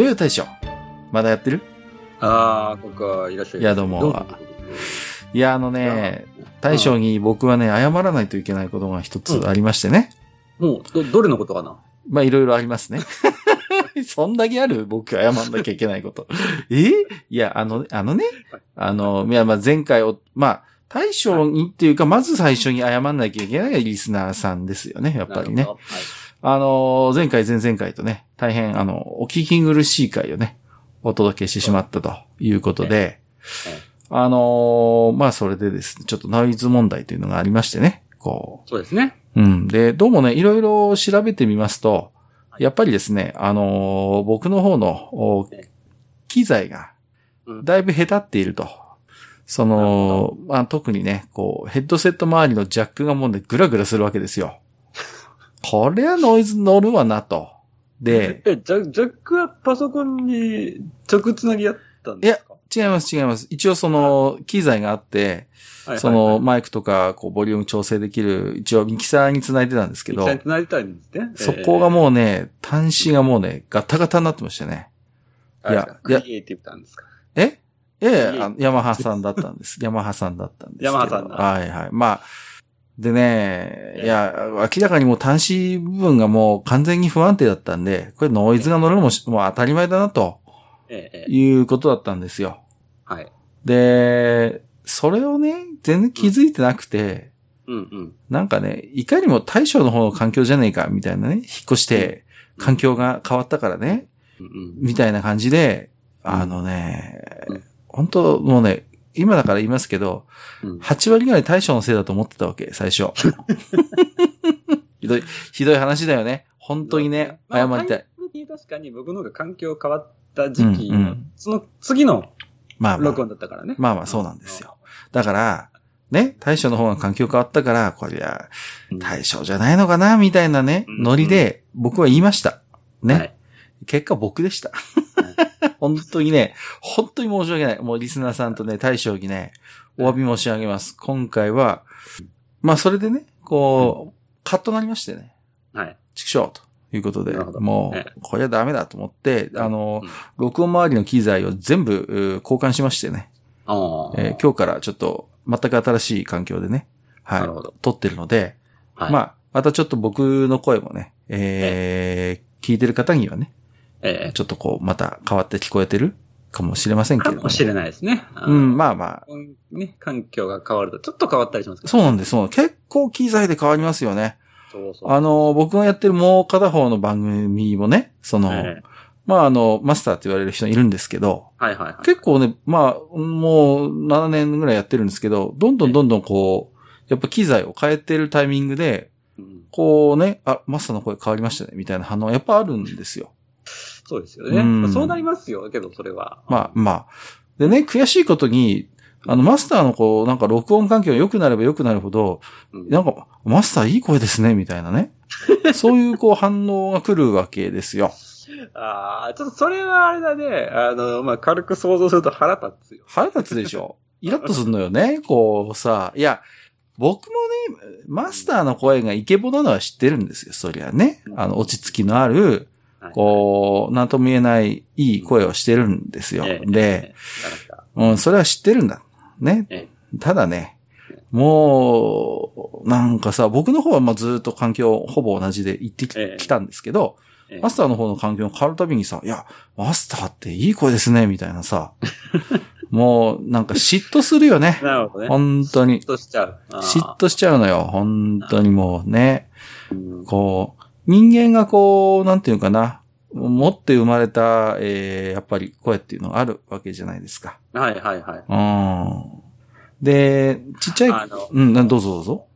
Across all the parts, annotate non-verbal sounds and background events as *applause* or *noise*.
よよ大将。まだやってる？ああ、ここいらっしゃい。いやどうもいや、あのね、大将に僕はね、謝らないといけないことが一つありましてね。もう、ど、どれのことかな？まあ、いろいろありますね。*laughs* そんだけある？僕謝んなきゃいけないこと。*laughs* え？いや、あの、あのね、あの、いや、まあ、前回を、まあ、大将にっていうか、まず最初に謝んなきゃいけないリスナーさんですよね、やっぱりねはいあの、前回、前々回とね、大変、あの、お聞き苦しい回をね、お届けしてしまったということで、あの、まあ、それでですね、ちょっとノイズ問題というのがありましてね、こそうですね。う。うん。で、どうもね、いろいろ調べてみますと、やっぱりですね、あの、僕の方の、お機材がうん、だいぶ下手っていると。その、まあ、特にね、こう、ヘッドセット周りのジャックがもうね、グラグラするわけですよ。これはノイズ乗るわなと。で、え、ジャジャックはパソコンに直つなぎやったんですか？違います、違います。一応その、機材があって、はいその、マイクとか、こう、ボリューム調整できる、一応ミキサーにつないでたんですけどけど、、つないでたんですね。そこがもうね、端子がもうね、ガタガタになってましたね。ういやクリエイティブなんですか？え？ええヤマハさんだったんです。ヤマハさんだったんです。ヤマハさんだはいはい。まあ、でね、ええいや、明らかにもう端子部分がもう完全に不安定だったんで、これノイズが乗るのもしもう当たり前だなということだったんですよ。はい。で、それをね、全然気づいてなくて、うんうん。なんかね、いかにも大将の方の環境じゃねえか、みたいなね、引っ越して、環境が変わったからね、うんうん。みたいな感じで、うんあのねうん、本当もうね、今だから言いますけど、うん8割ぐらい大将のせいだと思ってたわけ、最初。ひどい、ひどい話だよね。本当にね、謝りたい。。確かに僕の方が環境変わった時期のうんうん、その次のまあまあ録、音だったからね。まあまあそうなんですよ。だから、ね、大将の方が環境変わったから、こりゃ、うん。大将じゃないのかな、みたいなね、うんノリで、僕は言いました。ね。はい結果僕でした。*laughs* 本当にね、本当に申し訳ない。もうリスナーさんとね、大将にね、お詫び申し上げます。今回は、まあそれでね、こう、カットなりましてね、はい。畜生ということでもえう、これはダメだと思って、あのうん、録音周りの機材を全部交換しましてね。えー今日からちょっと全く新しい環境でね、はい。撮ってるので、はい、まあ、またちょっと僕の声もね、えー聞いてる方にはね、ええ。ちょっとこう、また変わって聞こえてるかもしれませんけれども。かもしれないですね。うん、まあまあ。うん。ね、環境が変わると、ちょっと変わったりしますからそうなんです。そう結構機材で変わりますよね。そうそう。あの、僕がやってるもう片方の番組もね、その、ええまああの、マスターって言われる人いるんですけど、はいはいはい。結構ね、まあ、もう7年ぐらいやってるんですけど、どんどんどんどんこう、やっぱ機材を変えてるタイミングで、うんこうね、あ、マスターの声変わりましたね、みたいな反応はやっぱあるんですよ。そうですよね。うんまあそうなりますよ、けど、それは。まあまあ。でね、悔しいことに、あの、マスターのこう、なんか録音環境が良くなれば良くなるほど、うんなんか、マスターいい声ですね、みたいなね。*laughs* そういうこう反応が来るわけですよ。ああ、ちょっとそれはあれだね。あの、まあ、軽く想像すると腹立つよ。腹立つでしょ。イラッとするのよね、こうさ。いや、僕もね、マスターの声がイケボなのは知ってるんですよ、そりゃね。あの、落ち着きのある、はいこう、なんとも言えないいい声をしてるんですよ。ええで、、うん、それは知ってるんだ。ねえ。ただね、もう、なんかさ、僕の方はまあずっと環境ほぼ同じで行ってき,、ええたんですけど、ええマスターの方の環境が変わるたびにさ、いや、マスターっていい声ですね、みたいなさ、*laughs* もうなんか嫉妬するよね。なるほどね。本当に嫉。妬しちゃう。嫉妬しちゃうのよ。本当にもうね。うんこう、人間がこう、なんていうかな、持って生まれた、えー、やっぱり声っていうのがあるわけじゃないですか。はいはいはい。うん。で、ちっちゃい、あのうん、などうぞどうぞ。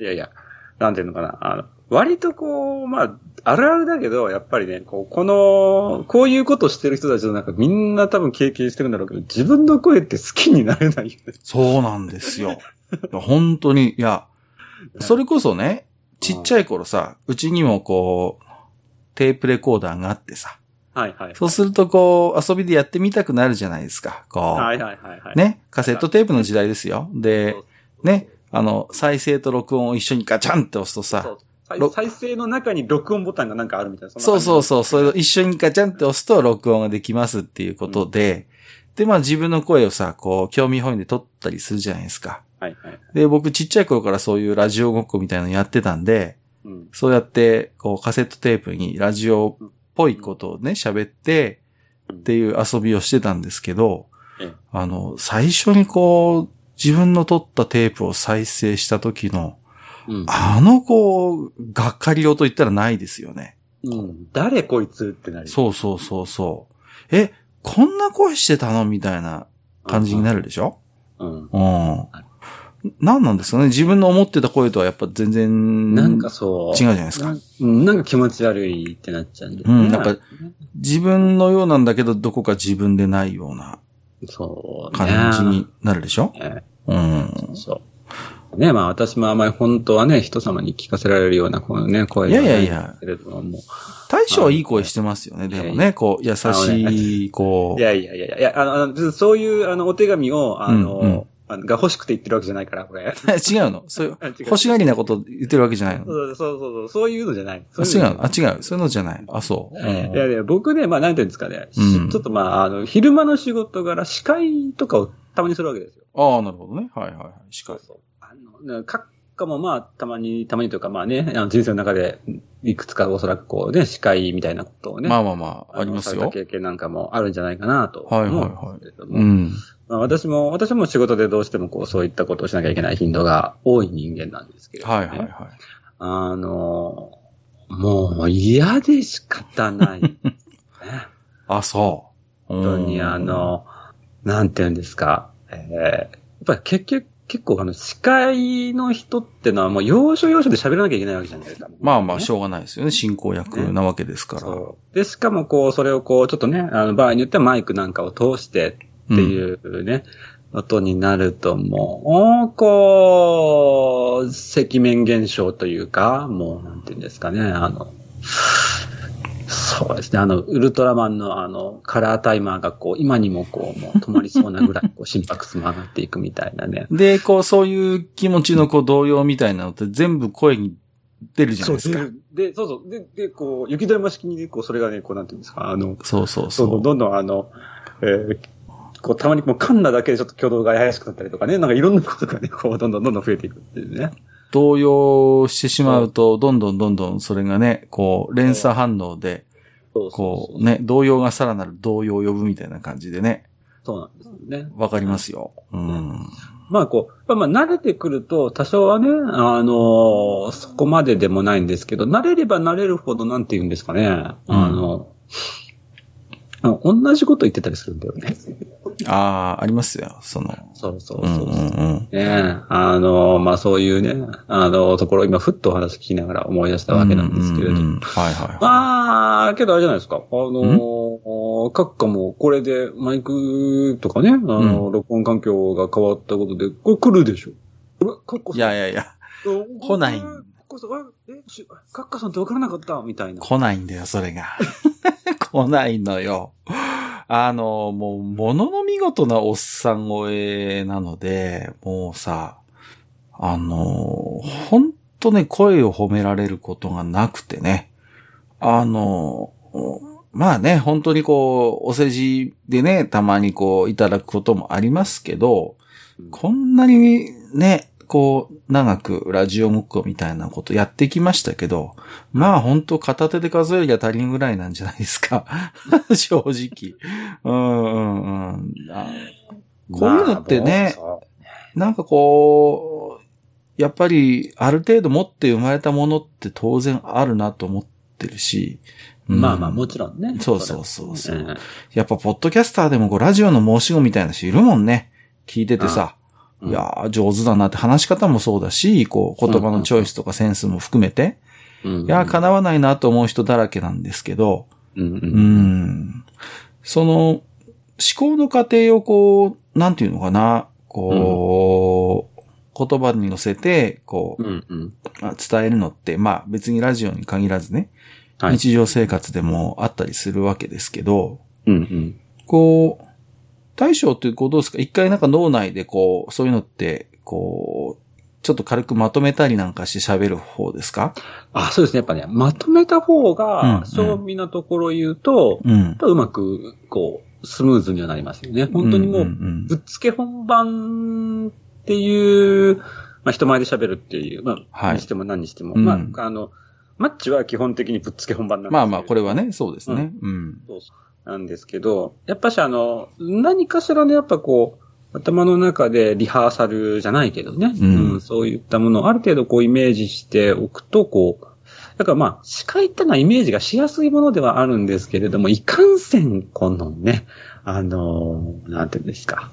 いやいや、なんていうのかな。あの、割とこう、まあ、あるあるだけど、やっぱりね、こう、この、こういうことしてる人たちの中みんな多分経験してるんだろうけど、自分の声って好きになれないよね。そうなんですよ。本当に、いや、*laughs* それこそね、ちっちゃい頃さ、うちにもこう、テープレコーダーがあってさ、はいはい。そうするとこう、遊びでやってみたくなるじゃないですか。こはいはいはいはい。う、ね、カセットテープの時代ですよ。で、ね、あの、再生と録音を一緒にガチャンって押すとさ、再生の中に録音ボタンがなんかあるみたいな。そうそうそう、それをう。一緒にガチャンって押すと録音ができますっていうことで、で、まあ自分の声をさ、こう、興味本位で撮ったりするじゃないですか。はいはい。で、僕ちっちゃい頃からそういうラジオごっこみたいなのやってたんで、うん。そうやって、こう、カセットテープにラジオっぽいことをね、喋って、っていう遊びをしてたんですけどええ、あの、最初にこう、自分の撮ったテープを再生した時の、うん。あのこう、がっかりよと言ったらないですよね。うん。誰こいつってなる。そうそうそうそう。え、こんな声してたのみたいな感じになるでしょ？うん。うん。何なんですかね？自分の思ってた声とはやっぱ全然、なんかそう。違うじゃないですかなうんなんか気持ち悪いってなっちゃうんだよねうんなんか自分のようなんだけど、どこか自分でないようなそう、ね。感じになるでしょ？ねうん。そう。ね、まあ私もあまり本当はね、人様に聞かせられるようなこのね、声いやいやいや。や、けれども、も大将はいい声してますよね。でもね、こう、優しい、こう。いやいやいやいや、いや、あのそういう、あの、お手紙を、あの、うんうんあのが欲しくて言ってるわけじゃないから、これ。う、*laughs* 違うの。そういう、欲しがりなこと言ってるわけじゃないの。そうそうそうそう、いうのじゃない。あ違うの？あ、違う。そういうのじゃない。あ、そう。いやいや、僕ね、まあ、なんていうんですかね、うんちょっとまあ、あの、昼間の仕事柄、司会とかをたまにするわけですよ。ああ、なるほどね。はいはいはい。しかり。そう。あの、ね閣下もまあ、たまに、たまにというかまあね、あの人生の中で、いくつかおそらくこうね、司会みたいなことをね。まあまあまあ、ありますよ。経験なんかもあるんじゃないかなと。はいはいはいうん。まあ、私も、私も仕事でどうしてもこう、そういったことをしなきゃいけない頻度が多い人間なんですけれども、ね。はいはいはい。あの、もう嫌で仕方ないね。*laughs* あ、そう。本当にあの、なんて言うんですか。えーやっぱり結局、結構あの、司会の人ってのはもう要所要所で喋らなきゃいけないわけじゃないですか。まあまあ、ねしょうがないですよね。進行役なわけですから。そう。で、しかもこう、それをこう、ちょっとね、あの、場合によってはマイクなんかを通してっていうね、ことになると、もう、こう、赤面現象というか、もう、なんていうんですかね、あの、そうですね、あの、ウルトラマンのあの、カラータイマーがこう、今にもこう、もう止まりそうなぐらい、こう、心拍数も上がっていくみたいなね。で、こう、そういう気持ちのこう、動揺みたいなのって全部声に出るじゃないですか。で、でそうそう。で、で、こう、雪だるま式にね、こう、それがね、こう、なんていうんですか、あの、そうそうそう、そう。どんどんあの、えーこう、たまにもう噛んだだけでちょっと挙動が怪しくなったりとかね、なんかいろんなことがね、こう、どんどんどんどん増えていくっていうね。動揺してしまうと、どんどんどんどんそれがね、こう、連鎖反応で、こうね、動揺がさらなる動揺を呼ぶみたいな感じでね、そうなんですよね。わかりますよ。うん。まあこう、まあ慣れてくると、多少はね、あのそこまででもないんですけど、慣れれば慣れるほど、なんて言うんですかね、あの、あ同じこと言ってたりするんだよね。ああ、ありますよ。その。そうそううんそうう。んうん。ねあの、まあそういうね、あの、ところ、今、ふっとお話聞きながら思い出したわけなんですけれども。うんうんうんはいはいはまあ、けどあれじゃないですか。あの、閣下もこれでマイクとかね、あの、録音環境が変わったことで、これ来るでしょ？い。いやいやいや、来ない閣下さん、え、し閣下さんって分からなかった？みたいな。来ないんだよ、それが。来ないのよ。あの、もう、ものの見事なおっさん声なので、もうさ、あの、ほんとね、声を褒められることがなくてね。あの、まあね、本当にこう、お世辞でね、たまにこう、いただくこともありますけど、こんなにね、こう、長くラジオ向こうみたいなことやってきましたけど、まあ本当片手で数えりゃ足りんぐらいなんじゃないですか。*laughs* 正直。うんうんうん。あこういうのってねなんかこう、やっぱりある程度持って生まれたものって当然あるなと思ってるし。うんまあまあ、もちろんね。そうそうそうそうれはやっぱポッドキャスターでもこうラジオの申し子みたいな人いるもんね。聞いててさ。うんいやー、上手だなって話し方もそうだし、こう、言葉のチョイスとかセンスも含めて。うんいや、叶わないなと思う人だらけなんですけど、うん。その、思考の過程をこう、なんていうのかな、こう、言葉に乗せて、こう、うんうん。まあ伝えるのって、まあ別にラジオに限らずね、はい。日常生活でもあったりするわけですけど、うんうん。こう、大将ってこうどうですか？一回なんか脳内でこう、そういうのって、こう、ちょっと軽くまとめたりなんかして喋る方ですか？あ、そうですね。やっぱね、まとめた方うんが、正味なところを言うと、うんうまく、こう、スムーズにはなりますよね。本当にもう、んぶっつけ本番っていう、まあ人前で喋るっていう、まあ、はいにしても何にしても、うんまあ、あの、マッチは基本的にぶっつけ本番なんですまあまあ、これはね。ね、そうですね。うん。そうそうなんですけど、やっぱしあの、何かしらのやっぱこう、頭の中でリハーサルじゃないけどね、うんそういったものをある程度こうイメージしておくと、こう、だからまあ、司会ってのはイメージがしやすいものではあるんですけれども、いかんせん、このね、あの、なんていうんですか。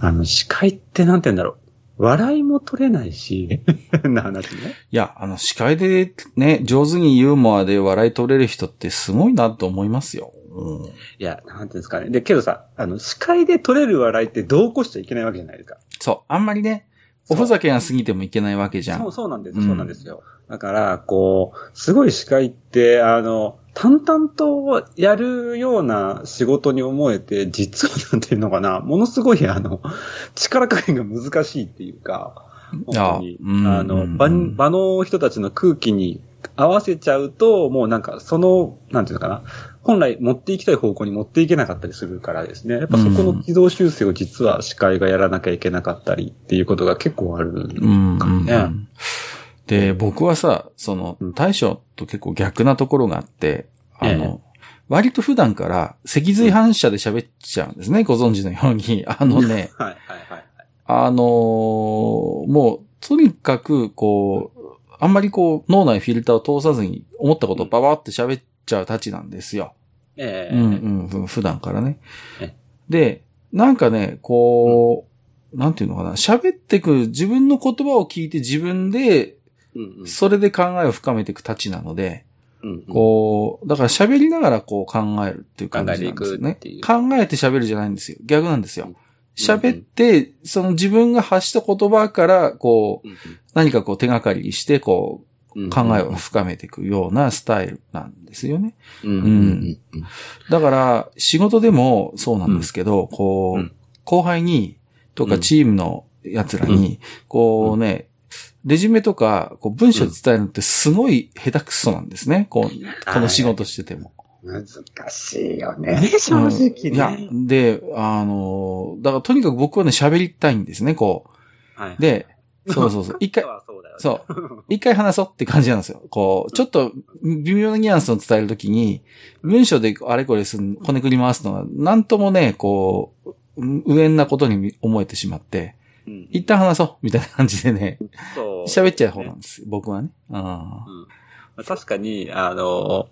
あの、司会ってなんて言うんだろう。笑いも取れないし、*laughs* な話ね。いや、あの、司会でね、上手にユーモアで笑い取れる人ってすごいなと思いますよ。うん。いや、なんていうんですかね。で、けどさ、あの、司会で取れる笑いってどうこしちゃいけないわけじゃないですか。そう、あんまりね、おふざけが過ぎてもいけないわけじゃん。そう、そうなんですよ。うんそうなんですよ。だから、こう、すごい司会って、あの、淡々とやるような仕事に思えて、実はなんていうのかな、ものすごい、あの、力加減が難しいっていうか、本当にあ、うんあの、うん場に場の人たちの空気に合わせちゃうと、もうなんか、その、なんていうのかな、本来持っていきたい方向に持っていけなかったりするからですね。やっぱそこの軌道修正を実は司会がやらなきゃいけなかったりっていうことが結構あるうんからね。うんで、僕はさ、そのうん、大将と結構逆なところがあって、あえの、割と普段から脊髄反射で喋っちゃうんですね、ご存知のように。*laughs* あのね、*laughs* はいはいはい。あのーもう、とにかく、こう、あんまりこう、脳内フィルターを通さずに思ったことをババって喋っちゃうたちなんですよ。ええうんうんふ、普段からねえ。で、なんかね、こう、なんていうのかな、喋ってく自分の言葉を聞いて自分で、それで考えを深めていくたちなので、うんうんこう、だから喋りながらこう考えるっていう感じなんですよね考えて喋るじゃないんですよ。逆なんですようん。喋って、その自分が発した言葉から、こう、うん何かこう手がかりにして、こうん。う、考えを深めていくようなスタイルなんですよね。うん。うん。うん。だから、仕事でもそうなんですけど、こう、うん。後輩に、とかうん。チームの奴らに、こうね、レジュメとか、こう文章で伝えるのってすごい下手くそなんですね。こう、この仕事してても。難しいよね、正直ね。うんいや、で、あの、だからとにかく僕はね、喋りたいんですね、こはい、う。で、そうそうそう。*laughs* 一回、そうだよねそう。*laughs* 一回話そうって感じなんですよ。こう、ちょっと微妙なニュアンスを伝えるときに、文章であれこれすん、こねくり回すのは、なんともね、こう、無縁なことに思えてしまって、うん一旦話そうみたいな感じでね、そう喋っちゃう方なんです。僕はね。あうん確かに、あの、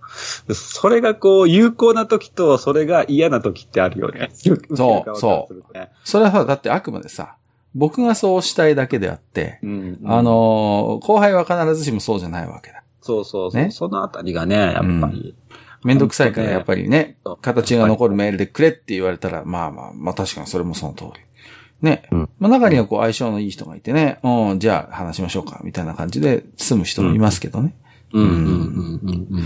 それがこう、有効な時と、それが嫌な時ってあるよね。*laughs* そうそうそれはさ、だってあくまでさ、僕がそうしたいだけであって、うん。あ、のー後輩は必ずしもそうじゃないわけだ。そうそうそう。ねそのあたりがね、やっぱり。めんどくさいからやっぱりね形が残るメールでくれって言われたら、まあまあ、まあ確かにそれもその通り。ね。うんまあ中にはこう相性のいい人がいてね、うん、じゃあ話しましょうか、みたいな感じで済む人もいますけどね。うん。うん。うん。うん。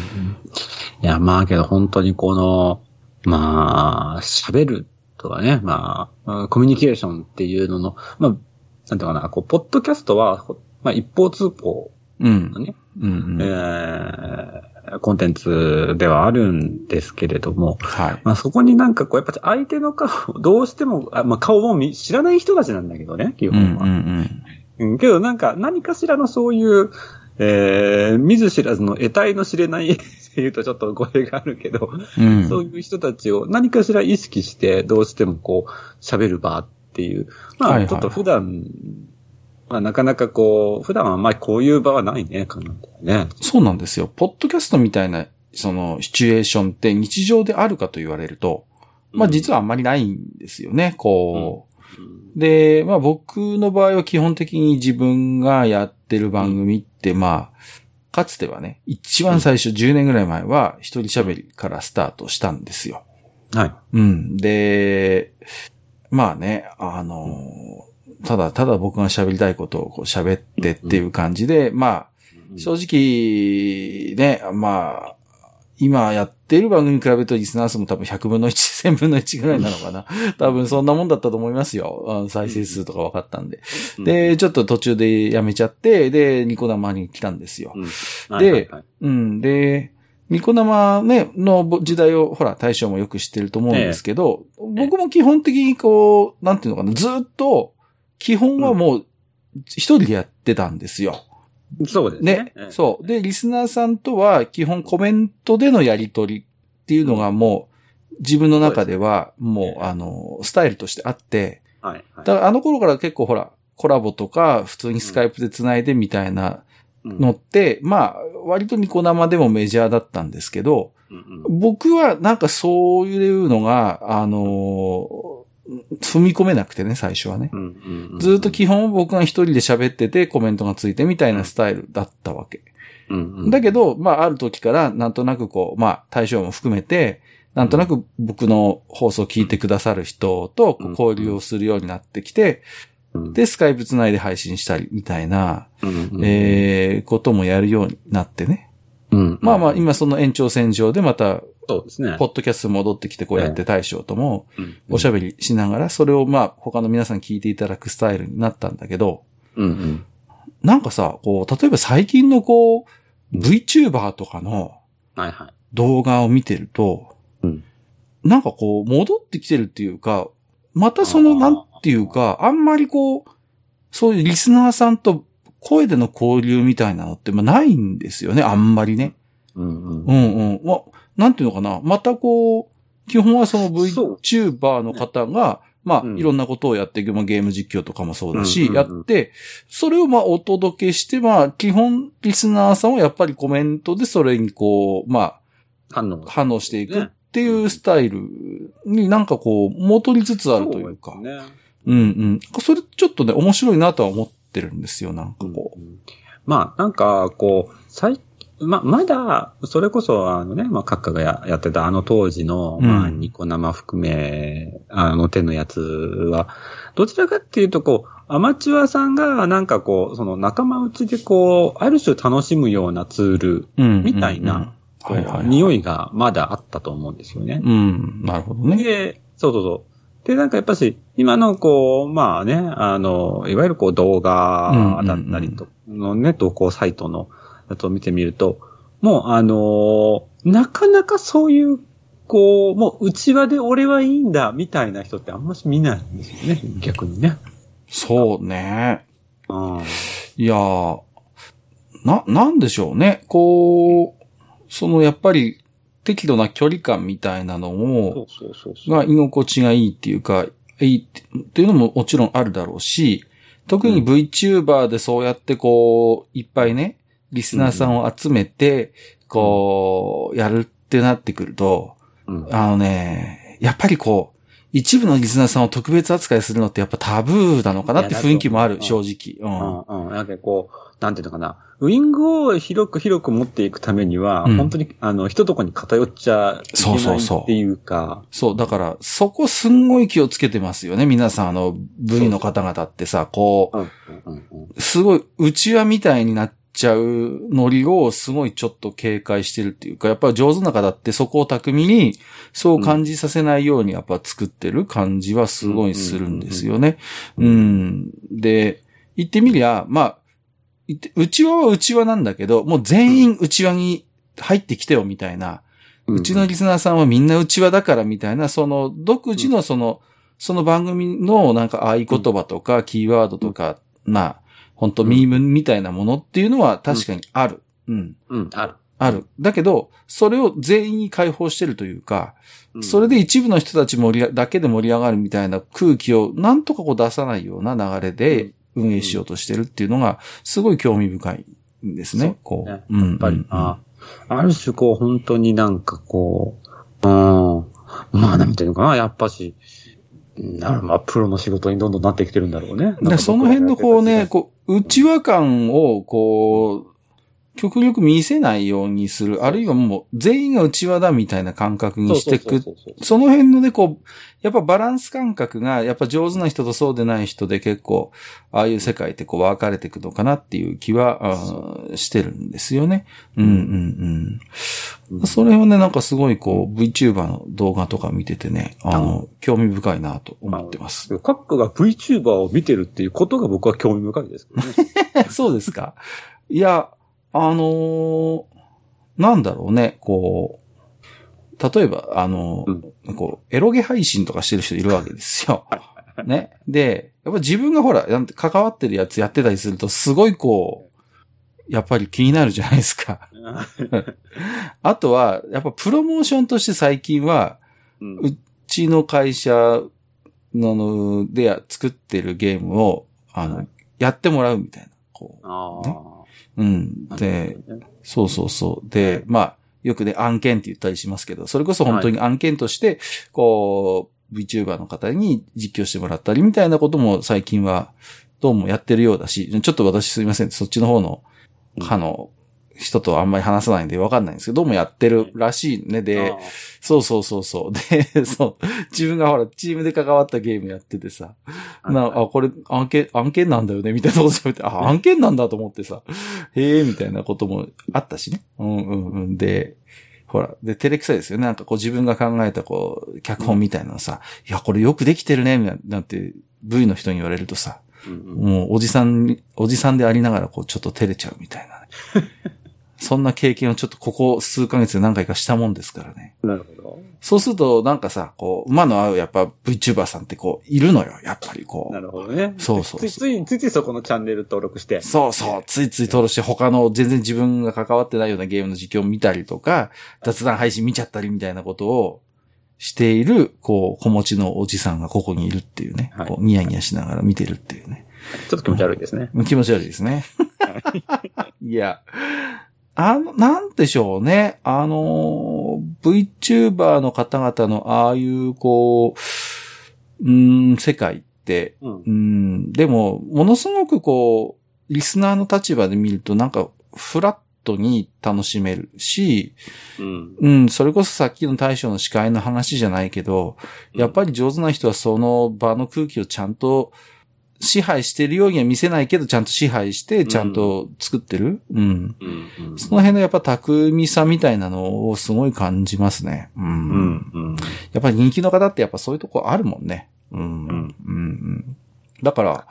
いや、まあけど本当にこの、まあ、喋るとかね、まあ、コミュニケーションっていうのの、まあ、なん。ていうかな、こう、ポッドキャストは、まあ一方通行の。ね、うん。うん。えコンテンツではあるん。ですけれども、はい。まあそこになん。かこう、やっぱ相手の顔、どうしても、あまあ顔も知らない人たちなん。だけどね、基本は。うん。うん、けどなん。か、何かしらのそういう、えー、見ず知らずの得体の知れないっていうとちょっと語弊があるけど、うん。そういう人たちを何かしら意識して、どうしてもこう、喋る場っていう。まあ、ちょっと普段、まあなかなかこう、普段はあんまりこういう場はないね、かなね。そうなんですよ。ポッドキャストみたいな、その、シチュエーションって日常であるかと言われると、まあ実はあんまりないんですよね、こう。うんで、まあ僕の場合は基本的に自分がやってる番組って、まあ、かつてはね、一番最初10年ぐらい前は一人喋りからスタートしたんですよ。はい。うん。で、まあね、あの、ただただ僕が喋りたいことをこう喋ってっていう感じで、まあ、正直、ね、まあ、今やっている番組に比べるとリスナー数も多分100分の1、*laughs* 1000分の1ぐらいなのかな。多分そんなもんだったと思いますよ。再生数とか分かったんで。うん、で、ちょっと途中でやめちゃって、で、ニコ生に来たんですよ。うん、ではいはいはいうん。で、ニコ生ね、の時代を、ほら、大将もよく知ってると思うんですけど、僕も基本的にこう、なんていうのかな、ずっと、基本はもう、一人でやってたんですよ。そうですね。ね。そう。で、リスナーさんとは基本コメントでのやりとりっていうのがもう、自分の中ではもう、あの、スタイルとしてあって、はい。はい。だからあの頃から結構ほら、コラボとか、普通にスカイプで繋いでみたいなのって、まあ、割とニコ生でもメジャーだったんですけど、僕はなんかそういうのが、あの踏み込めなくてね、最初はね。ずっと基本僕が一人で喋っててコメントがついてみたいなスタイルだったわけ。だけど、まあある時からなんとなくこう、まあ対象も含めて、なんとなく僕の放送を聞いてくださる人と交流をするようになってきて、うん。で、スカイプつないで配信したりみたいな、えー、こともやるようになってね。うん。まあまあ今その延長線上でまた、そうですね。ポッドキャスト戻ってきてこうやって大将ともうん。おしゃべりしながら、それをまあ他の皆さん聞いていただくスタイルになったんだけど、うんうん。なんかさ、こう、例えば最近のこう、VTuber とかのはいはい。動画を見てると、うん。なんかこう、戻ってきてるっていうか、またその、なんていうか、あんまりこう、そういうリスナーさんと声での交流みたいなのって、まあないんですよね、あんまりね。うんうんうんうん。ま、なんていうのかな。またこう、基本はその VTuber の方が、まあ、うんいろんなことをやっていく、まあ、ゲーム実況とかもそうだし、うんうんうんやって、それをまあ、お届けして、まあ、基本、リスナーさんはやっぱりコメントでそれにこう、ま反応あ、反応していくっていうスタイルになんかこう、戻りつつあるというか。そうね。うんうん。それちょっとね、面白いなとは思ってるんですよ、なんかこう。まあ、なんか、こう、最、ま、まだ、それこそ、あのね、まあ、閣下がややってたあの当時の、うんまあ、ニコ生含め、あの手のやつは、どちらかっていうと、こう、アマチュアさんが、なんかこう、その仲間内でこう、ある種楽しむようなツール、うん。みたいなはいはい。匂いがまだあったと思うんですよね。うん。なるほどね。で、そうそうそう。で、なんかやっぱし、今のこう、まあね、あの、いわゆるこう動画だったりと、のね、投稿サイトのやつを見てみると、もうあのなかなかそういう、こう、もう内輪で俺はいいんだ、みたいな人ってあんまし見ないんですよね、逆にね。そうね。うん。いやー、な、なんでしょうね。こう、そのやっぱり適度な距離感みたいなのそも、うそうそうそう。が居心地がいいっていうか、いいっていうのももちろんあるだろうし、特に VTuber でそうやってこう、いっぱいね、リスナーさんを集めて、こう、やるってなってくると、うん。あのね、やっぱりこう、一部のリスナーさんを特別扱いするのってやっぱタブーなのかなって雰囲気もある、正直。うんうん。なんかこう、なんていうのかな。ウイングを広く広く持っていくためには、うん本当に、あの、一とこに偏っちゃいけそうそうそうないっていうか、そう、だから、そこすんごい気をつけてますよね。皆さん、あの、V の方々ってさ、こう、すごい、内輪みたいになっちゃうノリをすごいちょっと警戒してるっていうか、やっぱり上手な方ってそこを巧みに、そう感じさせないようにやっぱ作ってる感じはすごいするんですよね。うん。で、言ってみりゃ、まあ、言って内輪は内輪なんだけど、もう全員内輪に入ってきてよみたいな、うちのリスナーさんはみんな内輪だからみたいな、その独自のその、その番組のなんか合言葉とかキーワードとか、まあ、本当ミームみたいなものっていうのは確かにある。うん。うん、ある。ある。だけど、それを全員に解放してるというか、うん。それで一部の人たち盛りあだけで盛り上がるみたいな空気をなんとかこう出さないような流れで運営しようとしてるっていうのが、すごい興味深いんですね。こね。う。うんやっぱり、うんあある種こう、本当になんかこう、うん、まあなんていうのかな、やっぱし、なるまあ、プロの仕事にどんどんなってきてるんだろうね。でその辺のこうね、こう、内輪感を、こう、極力見せないようにする、あるいはもう全員が内輪だみたいな感覚にしていく。その辺のね、こう、やっぱバランス感覚が、やっぱ上手な人とそうでない人で結構、ああいう世界ってこう分かれていくのかなっていう気は、してるんですよね。うんうんうん。それをね、なんかすごいこう、VTuber の動画とか見ててね、あの、興味深いなと思ってます。カックが VTuber を見てるっていうことが僕は興味深いですね。*laughs* そうですか。いや、あのーなんだろうね、こう、例えば、あのーこう、エロゲ配信とかしてる人いるわけですよ。*laughs* ね。で、やっぱ自分がほら、なんて関わってるやつやってたりすると、すごいこう、やっぱり気になるじゃないですか。*laughs* あとは、やっぱプロモーションとして最近は、うんうちの会社の、で作ってるゲームを、あの、はいやってもらうみたいな。こう。あねうん。あ。で、そうそうそう。で、まあ、よくね、案件って言ったりしますけど、それこそ本当に案件として、こう、VTuber の方に実況してもらったりみたいなことも最近は、どうもやってるようだし、ちょっと私すいません、そっちの方の、うんあの、人とあんまり話さないんでわかんないんですけど、どうもやってるらしいね。で、そうそうそうそう。で、*laughs* そう。自分がほら、チームで関わったゲームやっててさ、な、あ、これ案件、案件なんだよね、みたいなこと喋って、あ、案件なんだと思ってさ、へえ、みたいなこともあったしね。うんうんうん。で、ほら、で、照れくさいですよね。なんかこう自分が考えたこう、脚本みたいなのさ、いや、これよくできてるね、みたいななんて、V の人に言われるとさ、うんうんもうおじさんに、おじさんでありながらこう、ちょっと照れちゃうみたいなね。*laughs* そんな経験をちょっとここ数ヶ月で何回かしたもんですからね。なるほど。そうすると、なんかさ、こう、馬の合うやっぱ VTuber さんってこう、いるのよ。やっぱりこう。なるほどね。そうそうそうついつい、ついついそこのチャンネル登録して。そうそう、ついつい登録して他の全然自分が関わってないようなゲームの実況を見たりとか、雑談配信見ちゃったりみたいなことをしている、こう、子持ちのおじさんがここにいるっていうね。はいこう、ニヤニヤしながら見てるっていうね。ちょっと気持ち悪いですね。*laughs* 気持ち悪いですね。*laughs* いや、あの、なんでしょうね。あの、VTuber の方々のああいう、こう、うーん、世界って、うんう。ん、でも、ものすごくこう、リスナーの立場で見るとなんか、フラットに楽しめるし、うん。うん、それこそさっきの大将の司会の話じゃないけど、やっぱり上手な人はその場の空気をちゃんと支配してるようには見せないけど、ちゃんと支配して、ちゃんと作ってる？うん。うん。その辺のやっぱ巧みさみたいなのをすごい感じますね。うん。うん。うん。やっぱり人気の方ってやっぱそういうとこあるもんね。うん。うん。んうん。だから、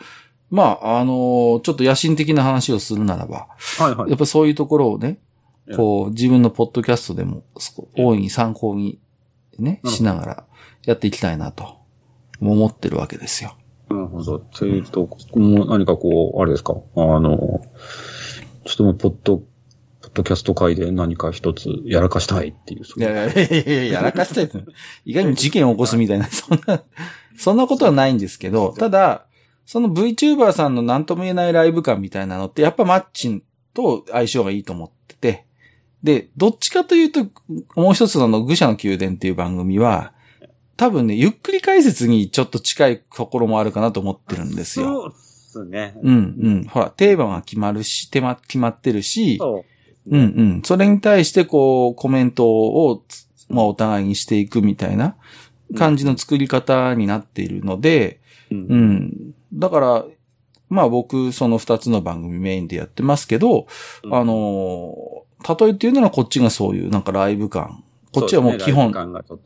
まあ、あのちょっと野心的な話をするならば、はいはいや。っぱそういうところをね、こう、自分のポッドキャストでも、大いに参考にね、うんしながらやっていきたいなと、思ってるわけですよ。なるほど。というと、もう何かこう、あれですか？あの、ちょっともう、ポッド、ポッドキャスト界で何か一つやらかしたいっていう。いやいやいやいや、やらかしたい。意外に事件を起こすみたいな、*laughs* そんな、そんなことはないんですけど、ただ、その VTuber さんの何とも言えないライブ感みたいなのって、やっぱマッチンと相性がいいと思ってて、で、どっちかというと、もう一つの、愚者の宮殿っていう番組は、多分ね、ゆっくり解説にちょっと近いところもあるかなと思ってるんですよ。そうっすね。うん、うん。ほら、テーマが決まるし、手間決まってるし、そう。うんうん。それに対してこう、コメントを、まあお互いにしていくみたいな感じの作り方になっているので、う。うんん。だから、まあ僕、その二つの番組メインでやってますけど、うんあのー、例えっていうのはこっちがそういうなんかライブ感。こっちはもう基本、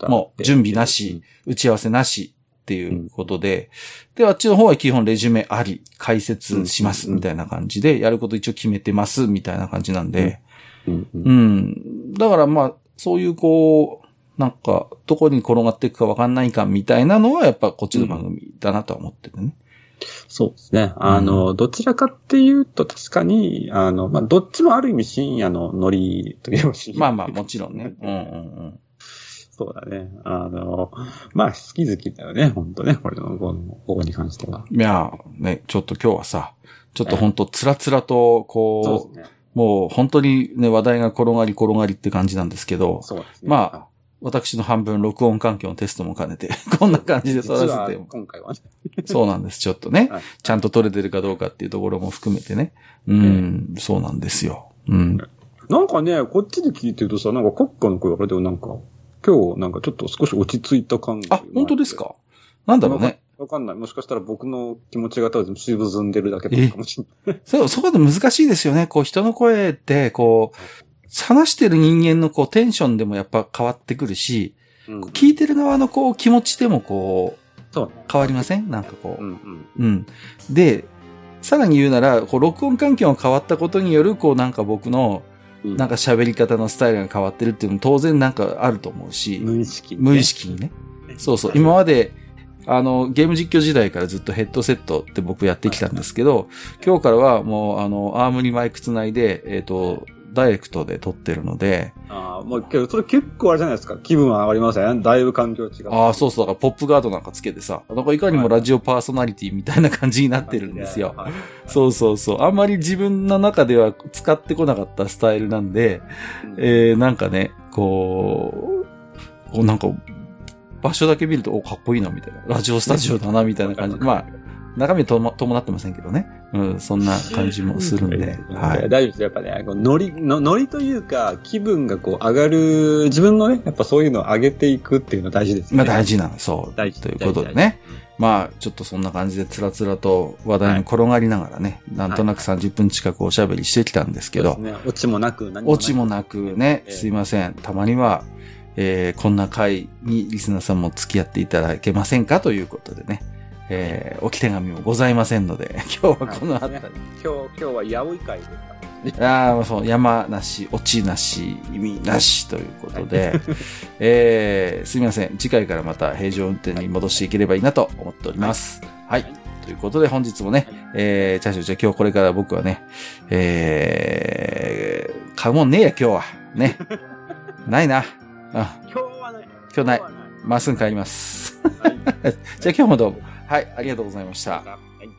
もう準備なし、打ち合わせなしっていうことで、で、あっちの方は基本レジュメあり、解説しますうん。みたいな感じで、やること一応決めてますみたいな感じなんで、うん。だからまあ、そういうこう、なんか、どこに転がっていくかわかんないかみたいなのは、やっぱこっちの番組だなとは思っててね。そうですね。あの、どちらかっていうと確かに、あの、まあ、どっちもある意味深夜のノリといえば深夜。まあまあ、もちろんね。*laughs* うんうんそうだね。あの、まあ、好き好きだよね、本当ね、これの、この、ここに関しては。うん。いや、ね、ちょっと今日はさ、ちょっと本当つらつらと、こですね。う、もう本当にね、話題が転がり転がりって感じなんですけど、そうですね。まあ、私の半分録音環境のテストも兼ねて、*laughs* こんな感じで撮らせて、今回はね。そうなんです、ちょっとねはい。ちゃんと撮れてるかどうかっていうところも含めてね。うん、そうなんですよ。うん。なんかね、こっちで聞いてるとさ、なんか国家の声あれでもなんか、今日なんかちょっと少し落ち着いた感が。あ、本当ですか？なんだろうね。わかんない。もしかしたら僕の気持ちが多分沈んでるだけかもしれない。そう、そこで難しいですよね。こう、人の声って、こう、話してる人間のこう、テンションでもやっぱ変わってくるし、うん聞いてる側のこう、気持ちでもこう、そうね。変わりません？なんかこう。うんうん。うん。で、さらに言うなら、こう、録音環境が変わったことによる、こう、なんか僕の、うんなんか喋り方のスタイルが変わってるっていうのも当然なんかあると思うし、無意識にね、無意識にね。そうそう。今まで、あの、ゲーム実況時代からずっとヘッドセットって僕やってきたんですけど、今日からはもう、あの、アームにマイクつないで、えっ、と、ダイレクトで撮ってるので、ああ、もうけど、それ結構あれじゃないですか。気分は上がりません？だいぶ環境違う。ああ、そうそう、だからポップガードなんかつけてさ、なんかいかにもラジオパーソナリティみたいな感じになってるんですよ。はい。そうそうそう。あんまり自分の中では使ってこなかったスタイルなんで、えー、なんかね、こう、こうなんか、場所だけ見ると、お、かっこいいな、みたいな。ラジオスタジオだな、みたいな感じ。まあ、中身とも伴ってませんけどね。うん、そんな感じもするんで。ははい。い。大丈夫です。やっぱね、こうノリの、ノリというか、気分がこう上がる、自分のね、やっぱそういうのを上げていくっていうのは大事ですよね。まあ大事なの、そう。大事ということでね。まあ、ちょっとそんな感じでつらつらと話題に転がりながらね、なんとなく30分近くおしゃべりしてきたんですけど、そうですね。オチもなく、何オチもなくね、ええすいません。たまには、えーこんな回にリスナーさんも付き合っていただけませんかということでね、えー置き手紙もございませんので、*laughs* 今日はこの辺り。今日、今日は八百会ですかああ、そう、山なし、落ちなし、意味なしということで、*laughs* えーすみません。次回からまた平常運転に戻していければいいなと思っております。はい。ということで本日もね、えー、チャーシューじゃあ今日これから僕はね、えー、買うもんねえや今日は。ね。*laughs* ないな。あ、今日はね。今日ない今日はまっすぐ帰ります。はいじゃあ今日もどうも。はい、ありがとうございました。はい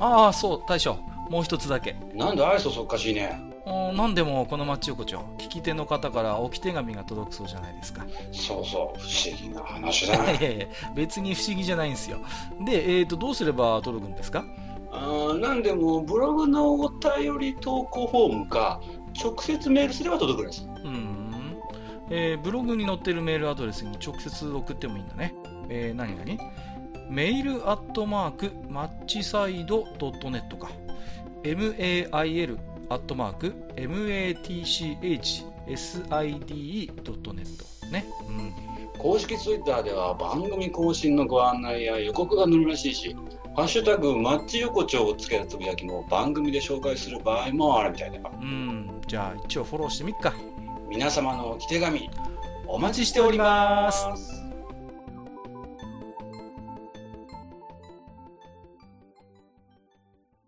ああ、そう、大将。もう一つだけ。なんで愛想そっかしいね。うんなんでもこの町横丁、聞き手の方から置き手紙が届くそうじゃないですか。そうそう、不思議な話だ *laughs* いやいやいや別に不思議じゃないんですよ。で、えーと、どうすれば届くんですか？あーなんでも、ブログのお便り投稿フォームか、直接メールすれば届くんです。うーん。えーブログに載ってるメールアドレスに直接送ってもいいんだね。えー、何々メールアットマークマッチサイドドットネットか。Mail アットマーク matchside.net ね。うん。公式ツイッターでは番組更新のご案内や予告が載るらしいし、ハッシュタグマッチ横丁をつけたつぶやきも番組で紹介する場合もあるみたいだよ。うん。じゃあ一応フォローしてみっか。皆様のお手紙、おお待ちしております。